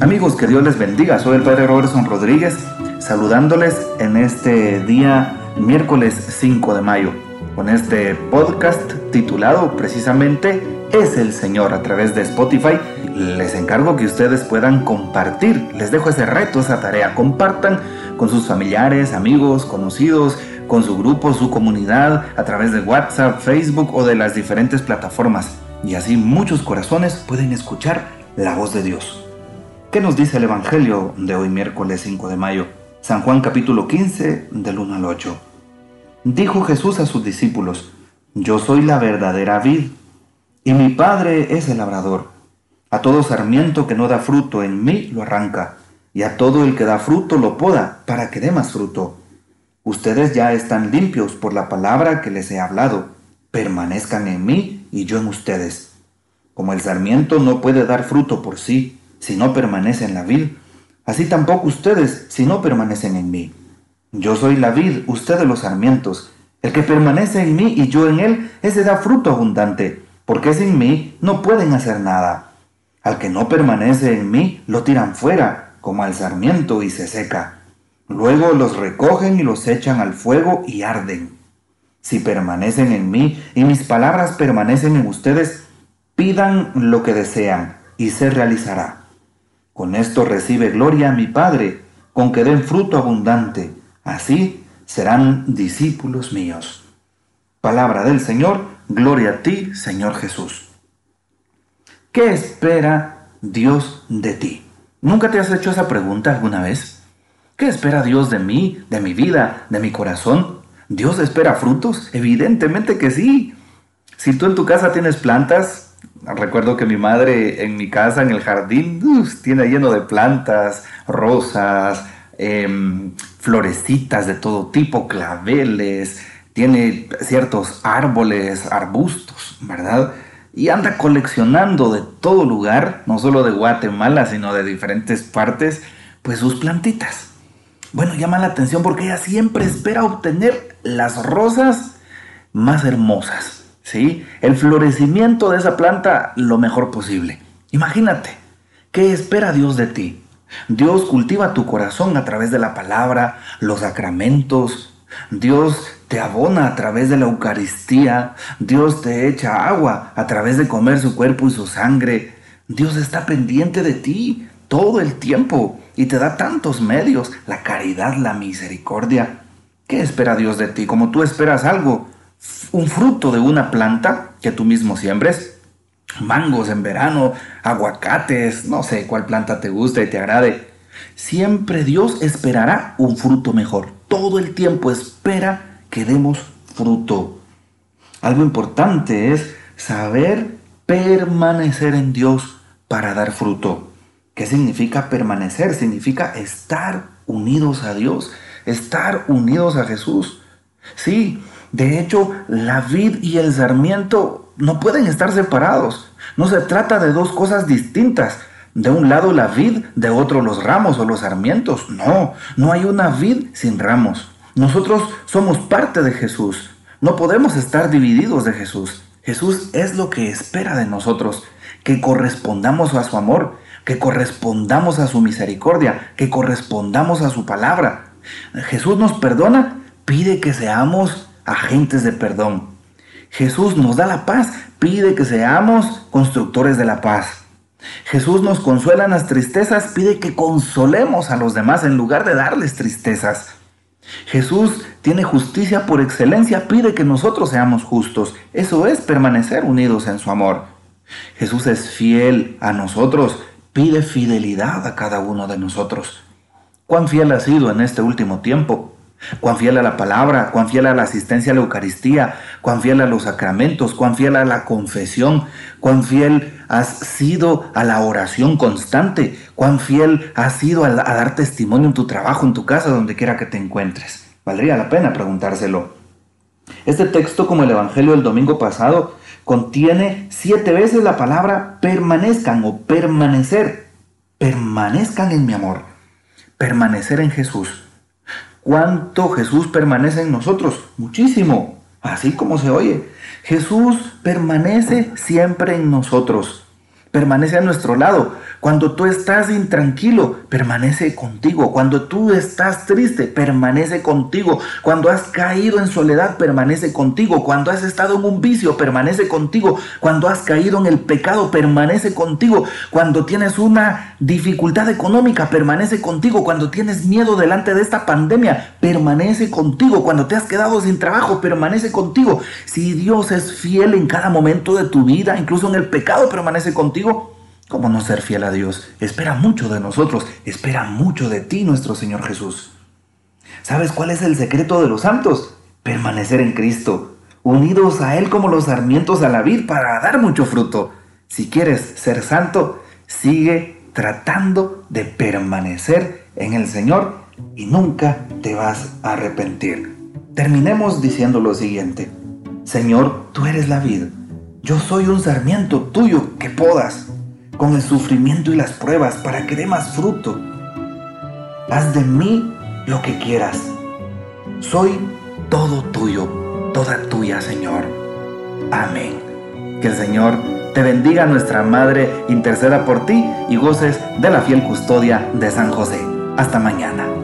Amigos, que Dios les bendiga. Soy el Padre Robertson Rodríguez, saludándoles en este día miércoles 5 de mayo, con este podcast titulado precisamente Es el Señor a través de Spotify. Les encargo que ustedes puedan compartir. Les dejo ese reto, esa tarea. Compartan con sus familiares, amigos, conocidos, con su grupo, su comunidad, a través de WhatsApp, Facebook o de las diferentes plataformas. Y así muchos corazones pueden escuchar la voz de Dios. ¿Qué nos dice el Evangelio de hoy miércoles 5 de mayo? San Juan capítulo 15 del 1 al 8. Dijo Jesús a sus discípulos, Yo soy la verdadera vid, y mi Padre es el labrador. A todo sarmiento que no da fruto en mí lo arranca, y a todo el que da fruto lo poda para que dé más fruto. Ustedes ya están limpios por la palabra que les he hablado. Permanezcan en mí y yo en ustedes. Como el sarmiento no puede dar fruto por sí, si no permanece en la vid, así tampoco ustedes si no permanecen en mí. Yo soy la vid, ustedes los sarmientos. El que permanece en mí y yo en él, ese da fruto abundante, porque sin mí no pueden hacer nada. Al que no permanece en mí, lo tiran fuera, como al sarmiento, y se seca. Luego los recogen y los echan al fuego y arden. Si permanecen en mí y mis palabras permanecen en ustedes, pidan lo que desean y se realizará. Con esto recibe gloria a mi Padre, con que den fruto abundante. Así serán discípulos míos. Palabra del Señor, gloria a ti, Señor Jesús. ¿Qué espera Dios de ti? ¿Nunca te has hecho esa pregunta alguna vez? ¿Qué espera Dios de mí, de mi vida, de mi corazón? ¿Dios espera frutos? Evidentemente que sí. Si tú en tu casa tienes plantas, Recuerdo que mi madre en mi casa, en el jardín, tiene lleno de plantas, rosas, em, florecitas de todo tipo, claveles, tiene ciertos árboles, arbustos, ¿verdad? Y anda coleccionando de todo lugar, no solo de Guatemala, sino de diferentes partes, pues sus plantitas. Bueno, llama la atención porque ella siempre espera obtener las rosas más hermosas ¿sí? El florecimiento de esa planta lo mejor posible. Imagínate, ¿qué espera Dios de ti? Dios cultiva tu corazón a través de la palabra, los sacramentos. Dios te abona a través de la Eucaristía. Dios te echa agua a través de comer su cuerpo y su sangre. Dios está pendiente de ti todo el tiempo y te da tantos medios, la caridad, la misericordia. ¿Qué espera Dios de ti? Como tú esperas algo, un fruto de una planta que tú mismo siembres, mangos en verano, aguacates, no sé cuál planta te gusta y te agrade, siempre Dios esperará un fruto mejor. Todo el tiempo espera que demos fruto. Algo importante es saber permanecer en Dios para dar fruto. ¿Qué significa permanecer? Significa estar unidos a Dios, estar unidos a Jesús. Sí, de hecho, la vid y el sarmiento no pueden estar separados. No se trata de dos cosas distintas. De un lado la vid, de otro los ramos o los sarmientos. No, no hay una vid sin ramos. Nosotros somos parte de Jesús. No podemos estar divididos de Jesús. Jesús es lo que espera de nosotros, que correspondamos a su amor, que correspondamos a su misericordia, que correspondamos a su palabra. Jesús nos perdona, pide que seamos agentes de perdón. Jesús nos da la paz, pide que seamos constructores de la paz. Jesús nos consuela en las tristezas, pide que consolemos a los demás en lugar de darles tristezas. Jesús tiene justicia por excelencia, pide que nosotros seamos justos. Eso es permanecer unidos en su amor. Jesús es fiel a nosotros, pide fidelidad a cada uno de nosotros. ¿Cuán fiel ha sido en este último tiempo? Cuán fiel a la palabra, cuán fiel a la asistencia a la Eucaristía, cuán fiel a los sacramentos, cuán fiel a la confesión, cuán fiel has sido a la oración constante, cuán fiel has sido a, dar testimonio en tu trabajo, en tu casa, donde quiera que te encuentres. Valdría la pena preguntárselo. Este texto, como el Evangelio del domingo pasado, contiene siete veces la palabra permanezcan o permanecer. Permanezcan en mi amor. Permanecer en Jesús ¿Cuánto Jesús permanece en nosotros? Muchísimo, así como se oye. Jesús permanece siempre en nosotros. Permanece a nuestro lado. Cuando tú estás intranquilo, permanece contigo. Cuando tú estás triste, permanece contigo. Cuando has caído en soledad, permanece contigo. Cuando has estado en un vicio, permanece contigo. Cuando has caído en el pecado, permanece contigo. Cuando tienes una dificultad económica, permanece contigo. Cuando tienes miedo delante de esta pandemia, permanece contigo. Cuando te has quedado sin trabajo, permanece contigo. Si Dios es fiel en cada momento de tu vida, incluso en el pecado, permanece contigo. ¿Cómo no ser fiel a Dios? Espera mucho de nosotros, espera mucho de ti nuestro Señor Jesús. ¿Sabes cuál es el secreto de los santos? Permanecer en Cristo, unidos a Él como los sarmientos a la vid para dar mucho fruto. Si quieres ser santo, sigue tratando de permanecer en el Señor y nunca te vas a arrepentir. Terminemos diciendo lo siguiente. Señor, tú eres la vid. Yo soy un sarmiento tuyo que podas con el sufrimiento y las pruebas para que dé más fruto. Haz de mí lo que quieras. Soy todo tuyo, toda tuya, Señor. Amén. Que el Señor te bendiga, nuestra Madre, interceda por ti y goces de la fiel custodia de San José. Hasta mañana.